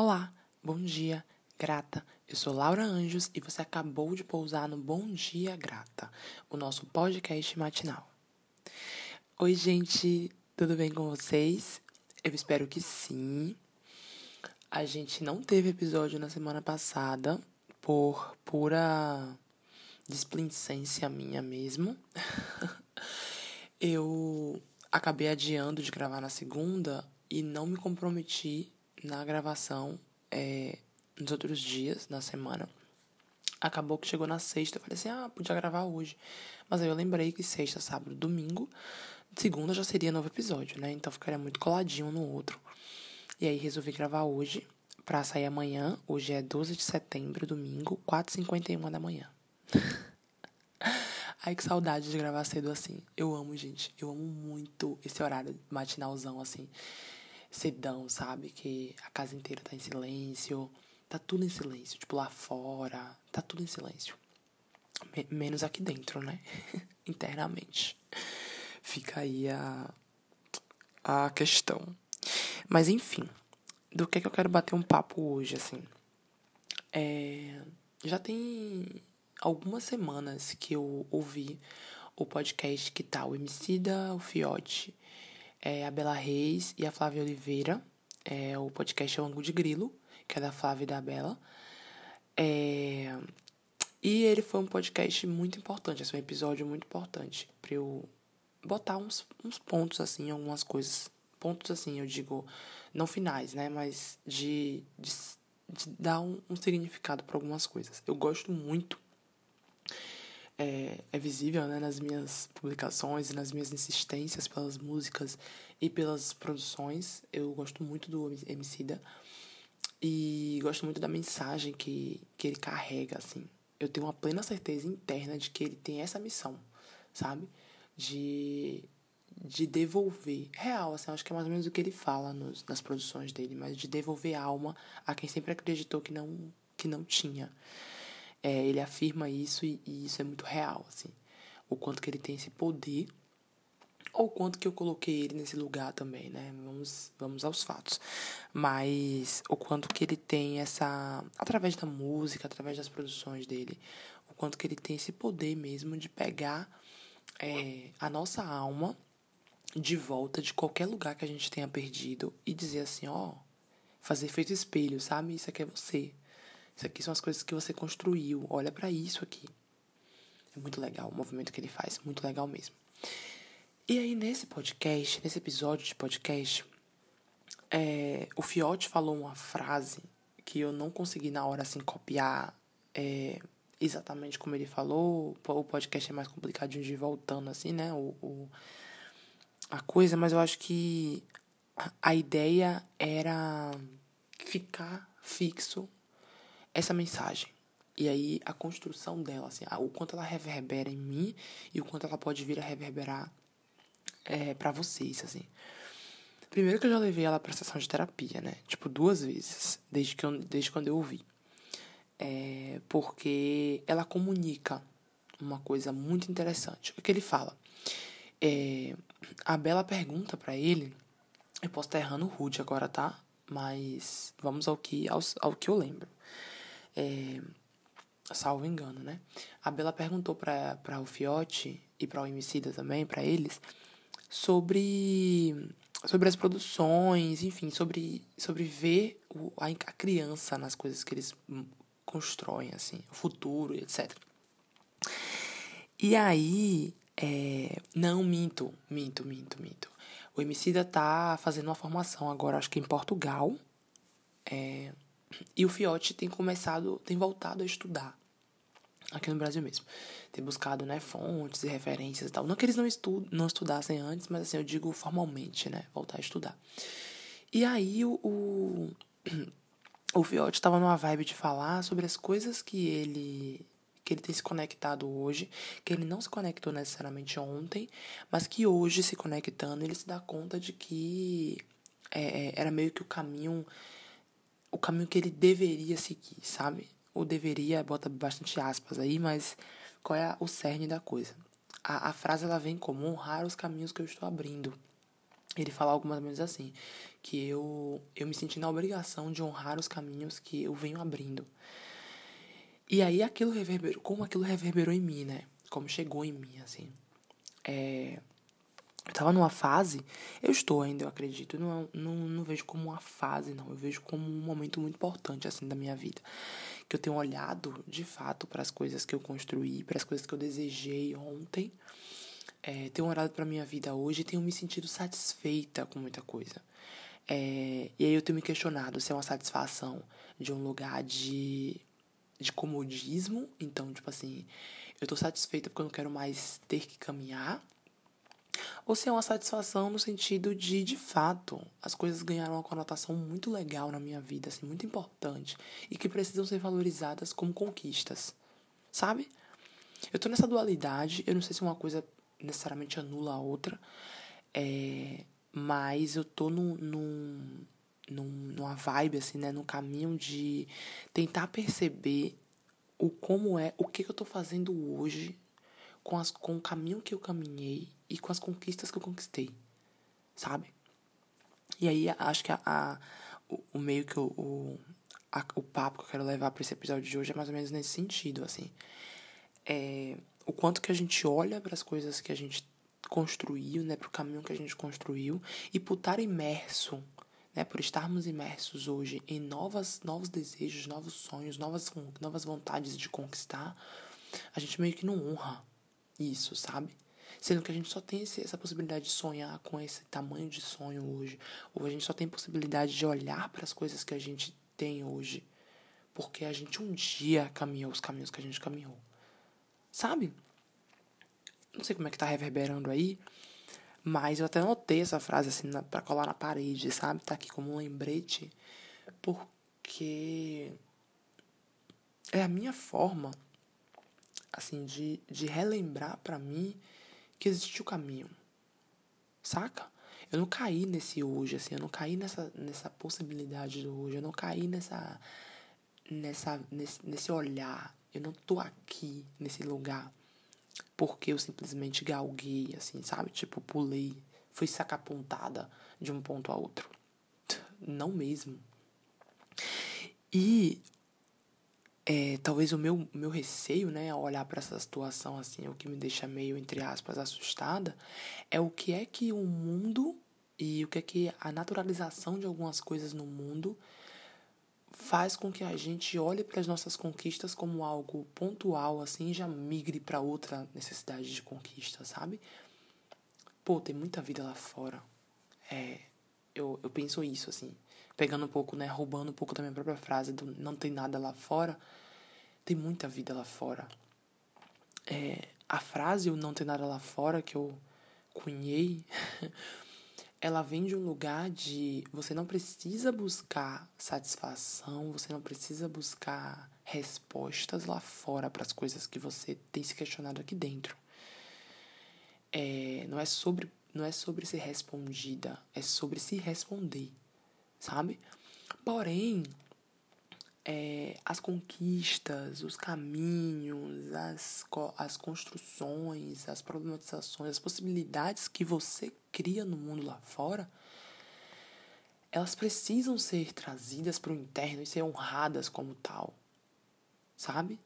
Olá, bom dia, grata. Eu sou Laura Anjos e você acabou de pousar no Bom Dia Grata, o nosso podcast matinal. Oi, gente, tudo bem com vocês? Eu espero que sim. A gente não teve episódio na semana passada por pura displicência minha mesmo. Eu acabei adiando de gravar na segunda e não me comprometi na gravação é, nos outros dias, na semana. Acabou que chegou na sexta, eu falei assim, ah, podia gravar hoje. Mas aí eu lembrei que sexta, sábado, domingo, segunda já seria novo episódio, né? Então ficaria muito coladinho um no outro. E aí resolvi gravar hoje, pra sair amanhã. Hoje é 12 de setembro, domingo, 4h51 da manhã. Ai, que saudade de gravar cedo assim. Eu amo, gente. Eu amo muito esse horário matinalzão, assim sedão, sabe? Que a casa inteira tá em silêncio. Tá tudo em silêncio. Tipo, lá fora, tá tudo em silêncio. menos aqui dentro, né? Internamente. Fica aí a, a questão. Mas enfim, do que, é que eu quero bater um papo hoje, assim. É, já tem algumas semanas que eu ouvi o podcast que tá o Emicida, o Fiote é a Bela Reis e a Flávia Oliveira. É, o podcast é o Angu de Grilo, que é da Flávia e da Bela. É, e ele foi um podcast muito importante, é um episódio muito importante para eu botar uns, uns pontos, assim, algumas coisas. Pontos, assim, eu digo, não finais, né? Mas de, de, de dar um, um significado para algumas coisas. Eu gosto muito é, é visível né, nas minhas publicações e nas minhas insistências pelas músicas e pelas produções. Eu gosto muito do Emicida e gosto muito da mensagem que, que ele carrega, assim. Eu tenho uma plena certeza interna de que ele tem essa missão, sabe? De, de devolver, real, assim, acho que é mais ou menos o que ele fala nos, nas produções dele, mas de devolver alma a quem sempre acreditou que não, que não tinha. É, ele afirma isso e, e, isso é muito real, assim. O quanto que ele tem esse poder, ou quanto que eu coloquei ele nesse lugar também, né? Vamos, vamos aos fatos. Mas o quanto que ele tem essa. Através da música, através das produções dele, o quanto que ele tem esse poder mesmo de pegar é, a nossa alma de volta de qualquer lugar que a gente tenha perdido e dizer assim, ó, fazer feito espelho, sabe? Isso aqui é você. Isso aqui são as coisas que você construiu. Olha para isso aqui. É muito legal o movimento que ele faz, muito legal mesmo. E aí, nesse podcast, nesse episódio de podcast, é, o Fiote falou uma frase que eu não consegui na hora assim copiar é, exatamente como ele falou. O podcast é mais complicadinho de ir voltando assim, né? O, o, a coisa, mas eu acho que a ideia era ficar fixo essa mensagem. E aí a construção dela, assim, o quanto ela reverbera em mim e o quanto ela pode vir a reverberar é, para vocês, assim. Primeiro que eu já levei ela pra sessão de terapia, né? Tipo, duas vezes, desde, que eu, desde quando eu ouvi. É, porque ela comunica uma coisa muito interessante. O que ele fala? É, a Bela pergunta para ele, eu posso estar errando rude agora, tá? Mas vamos ao que, ao, ao que eu lembro. É, salvo engano, né? A Bela perguntou para o Fiote e para o Emicida também, para eles, sobre sobre as produções, enfim, sobre sobre ver o, a, a criança nas coisas que eles constroem, assim, o futuro, etc. E aí, é, não minto, minto, minto, minto. O Emicida tá fazendo uma formação agora, acho que em Portugal. É, e o Fiote tem começado, tem voltado a estudar aqui no Brasil mesmo. Tem buscado, né, fontes e referências e tal. Não que eles não, estu não estudassem antes, mas assim, eu digo formalmente, né, voltar a estudar. E aí o, o, o Fiote estava numa vibe de falar sobre as coisas que ele que ele tem se conectado hoje, que ele não se conectou necessariamente ontem, mas que hoje se conectando ele se dá conta de que é, é era meio que o caminho o caminho que ele deveria seguir, sabe? O deveria, bota bastante aspas aí, mas qual é o cerne da coisa? A, a frase ela vem como honrar os caminhos que eu estou abrindo. ele fala algumas vezes assim, que eu, eu me senti na obrigação de honrar os caminhos que eu venho abrindo. E aí aquilo reverberou, como aquilo reverberou em mim, né? Como chegou em mim, assim. É, eu tava numa fase, eu estou ainda, eu acredito, não, não, não vejo como uma fase, não. Eu vejo como um momento muito importante, assim, da minha vida. Que eu tenho olhado, de fato, para as coisas que eu construí, para as coisas que eu desejei ontem. É, tenho olhado para minha vida hoje e tenho me sentido satisfeita com muita coisa. É, e aí eu tenho me questionado se é uma satisfação de um lugar de, de comodismo. Então, tipo assim, eu tô satisfeita porque eu não quero mais ter que caminhar ou se é uma satisfação no sentido de, de fato, as coisas ganharam uma conotação muito legal na minha vida, assim, muito importante, e que precisam ser valorizadas como conquistas, sabe? Eu tô nessa dualidade, eu não sei se uma coisa necessariamente anula a outra, é, mas eu tô num, num, num, numa vibe, assim, né, num caminho de tentar perceber o como é, o que, que eu tô fazendo hoje com, as, com o caminho que eu caminhei e com as conquistas que eu conquistei, sabe? E aí acho que a, a o, o, meio que o, o, a, o papo que eu quero levar para esse episódio de hoje é mais ou menos nesse sentido, assim. É, o quanto que a gente olha para as coisas que a gente construiu, né, para o caminho que a gente construiu e por estar imerso, né, por estarmos imersos hoje em novas, novos desejos, novos sonhos, novas, novas vontades de conquistar, a gente meio que não honra isso, sabe? Sendo que a gente só tem essa possibilidade de sonhar com esse tamanho de sonho hoje. Ou a gente só tem possibilidade de olhar para as coisas que a gente tem hoje. Porque a gente um dia caminhou os caminhos que a gente caminhou. Sabe? Não sei como é que tá reverberando aí. Mas eu até notei essa frase assim na, pra colar na parede, sabe? Tá aqui como um lembrete. Porque é a minha forma, assim, de, de relembrar para mim que existe o caminho. Saca? Eu não caí nesse hoje, assim, eu não caí nessa, nessa possibilidade do hoje, eu não caí nessa, nessa, nesse, nesse olhar. Eu não tô aqui nesse lugar porque eu simplesmente galguei, assim, sabe? Tipo, pulei, fui sacapontada de um ponto a outro. Não mesmo. E é, talvez o meu, meu receio, né, ao olhar para essa situação assim, o que me deixa meio, entre aspas, assustada, é o que é que o mundo e o que é que a naturalização de algumas coisas no mundo faz com que a gente olhe para as nossas conquistas como algo pontual, assim, e já migre para outra necessidade de conquista, sabe? Pô, tem muita vida lá fora. É, eu, eu penso isso, assim pegando um pouco, né, roubando um pouco da minha própria frase do não tem nada lá fora, tem muita vida lá fora. É, a frase o não tem nada lá fora que eu cunhei, ela vem de um lugar de você não precisa buscar satisfação, você não precisa buscar respostas lá fora para as coisas que você tem se questionado aqui dentro. É, não é sobre não é sobre ser respondida, é sobre se responder sabe? Porém, é, as conquistas, os caminhos, as, as construções, as problematizações, as possibilidades que você cria no mundo lá fora, elas precisam ser trazidas para o interno e ser honradas como tal, sabe?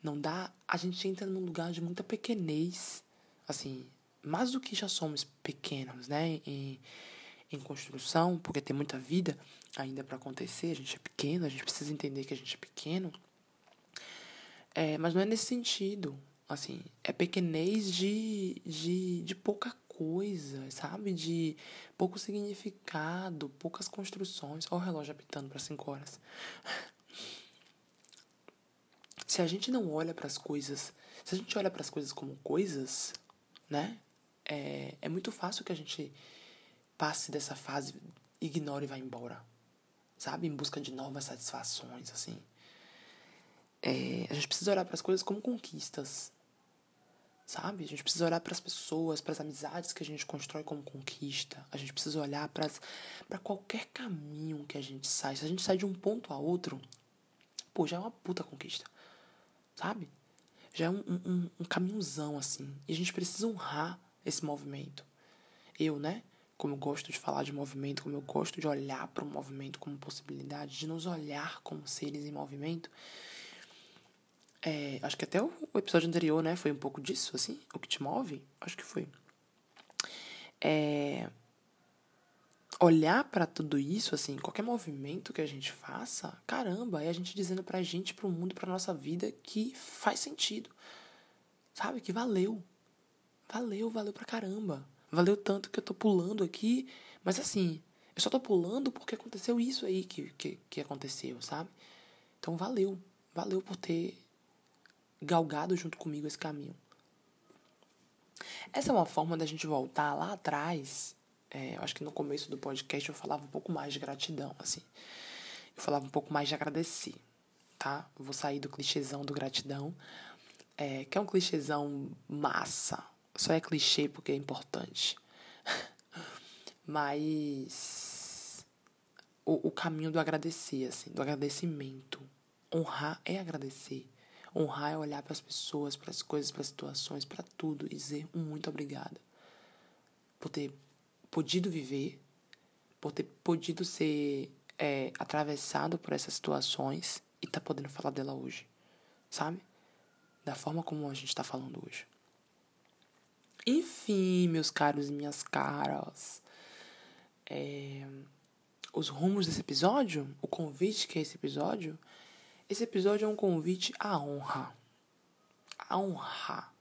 Não dá. A gente entra num lugar de muita pequenez, assim, mais do que já somos pequenos, né? E, em construção, porque tem muita vida ainda para acontecer, a gente é pequeno, a gente precisa entender que a gente é pequeno. É, mas não é nesse sentido, assim, é pequenez de, de, de pouca coisa, sabe? De pouco significado, poucas construções. Olha o relógio apitando para 5 horas. Se a gente não olha para as coisas, se a gente olha para as coisas como coisas, né? É, é muito fácil que a gente passe dessa fase, ignore e vá embora. Sabe? Em busca de novas satisfações, assim. É, a gente precisa olhar para as coisas como conquistas. Sabe? A gente precisa olhar para as pessoas, para as amizades que a gente constrói como conquista. A gente precisa olhar para qualquer caminho que a gente sai. Se a gente sai de um ponto a outro, pô, já é uma puta conquista. Sabe? Já é um, um, um caminhozão, assim. E a gente precisa honrar esse movimento. Eu, né? como eu gosto de falar de movimento, como eu gosto de olhar para o movimento como possibilidade, de nos olhar como seres em movimento. É, acho que até o, episódio anterior, né, foi um pouco disso, assim, o que te move, acho que foi. É, olhar para tudo isso, assim, qualquer movimento que a gente faça, caramba, é a gente dizendo pra gente, pro mundo, pra nossa vida que faz sentido. Sabe? Que valeu. Valeu, valeu pra caramba. Valeu tanto que eu tô pulando aqui, mas assim, eu só tô pulando porque aconteceu isso aí que, que, que aconteceu, sabe? Então valeu. Valeu por ter galgado junto comigo esse caminho. Essa é uma forma da gente voltar lá atrás. É, eu acho que no começo do podcast eu falava um pouco mais de gratidão, assim. Eu falava um pouco mais de agradecer, tá? Vou sair do clichêzão do gratidão, é, que é um clichêzão massa. Só é clichê porque é importante. Mas o, o caminho do agradecer, assim, do agradecimento. Honrar é agradecer. Honrar é olhar para as pessoas, para as coisas, para as situações, para tudo e dizer um muito obrigada. Por ter podido viver, por ter podido ser é, atravessado por essas situações e tá podendo falar dela hoje. Sabe? Da forma como a gente está falando hoje. Enfim, meus caros e minhas caras. É, os rumos desse episódio, o convite que é esse episódio, esse episódio é um convite à honra. A honrar.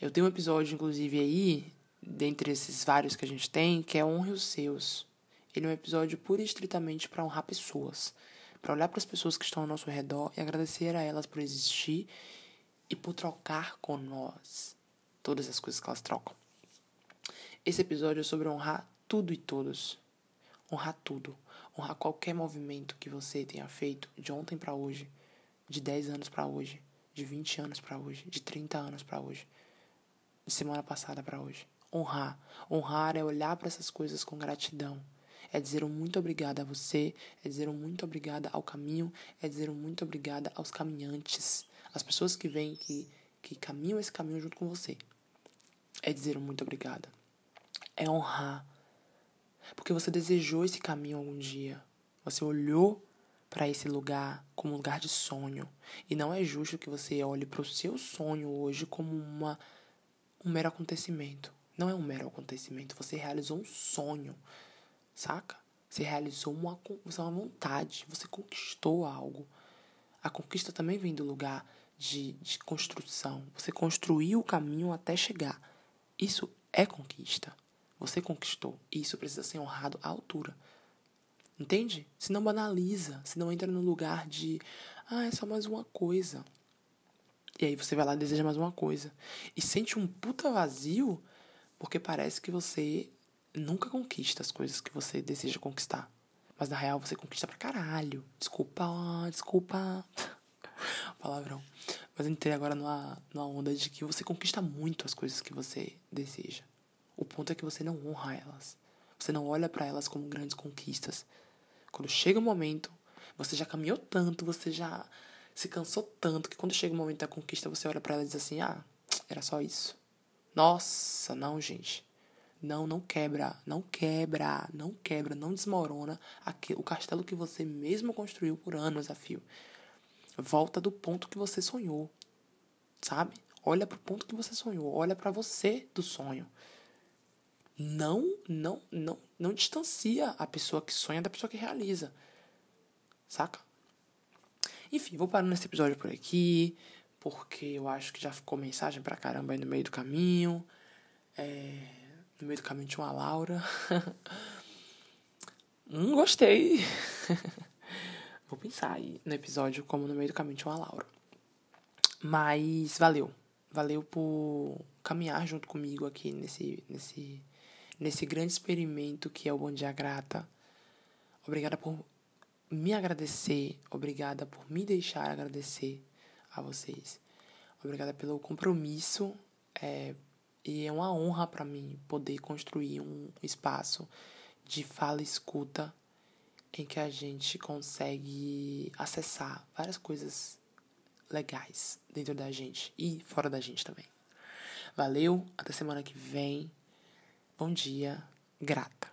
Eu tenho um episódio, inclusive, aí, dentre esses vários que a gente tem, que é Honre os Seus. Ele é um episódio pura e estritamente para honrar pessoas. Para olhar para as pessoas que estão ao nosso redor e agradecer a elas por existir e por trocar com nós todas as coisas que elas trocam. Esse episódio é sobre honrar tudo e todos. Honrar tudo honrar qualquer movimento que você tenha feito de ontem para hoje, de 10 anos para hoje, de 20 anos para hoje, de 30 anos para hoje, de semana passada para hoje. Honrar. Honrar é olhar para essas coisas com gratidão. É dizer um muito obrigada a você, é dizer um muito obrigada ao caminho, é dizer um muito obrigada aos caminhantes, as pessoas que vêm, que, que caminham esse caminho junto com você. É dizer um muito obrigada. É honrar porque você desejou esse caminho algum dia. Você olhou para esse lugar como um lugar de sonho. E não é justo que você olhe para o seu sonho hoje como uma, um mero acontecimento. Não é um mero acontecimento. Você realizou um sonho, saca? Você realizou uma, uma vontade. Você conquistou algo. A conquista também vem do lugar de, de construção. Você construiu o caminho até chegar. Isso é conquista. Você conquistou. E isso precisa ser honrado à altura. Entende? Se não banaliza, se não entra no lugar de, ah, é só mais uma coisa. E aí você vai lá e deseja mais uma coisa. E sente um puta vazio, porque parece que você nunca conquista as coisas que você deseja conquistar. Mas na real você conquista pra caralho. Desculpa, desculpa. Palavrão. Mas entrei agora numa, numa onda de que você conquista muito as coisas que você deseja. O ponto é que você não honra elas. Você não olha para elas como grandes conquistas. Quando chega o momento, você já caminhou tanto, você já se cansou tanto que quando chega o momento da conquista, você olha para ela e diz assim: "Ah, era só isso". Nossa, não, gente. Não, não quebra, não quebra, não quebra, não desmorona o castelo que você mesmo construiu por anos a fio. Volta do ponto que você sonhou. Sabe? Olha pro ponto que você sonhou, olha para você do sonho não, não, não, não distancia a pessoa que sonha da pessoa que realiza. Saca? Enfim, vou parar nesse episódio por aqui, porque eu acho que já ficou mensagem pra caramba aí no meio do caminho. É, no meio do caminho tinha uma Laura. hum, gostei. vou pensar aí no episódio como no meio do caminho tinha uma Laura. Mas valeu. Valeu por caminhar junto comigo aqui nesse, nesse nesse grande experimento que é o Bom Dia Grata. Obrigada por me agradecer, obrigada por me deixar agradecer a vocês. Obrigada pelo compromisso é, e é uma honra para mim poder construir um espaço de fala e escuta em que a gente consegue acessar várias coisas legais dentro da gente e fora da gente também. Valeu, até semana que vem. Bom dia, grata.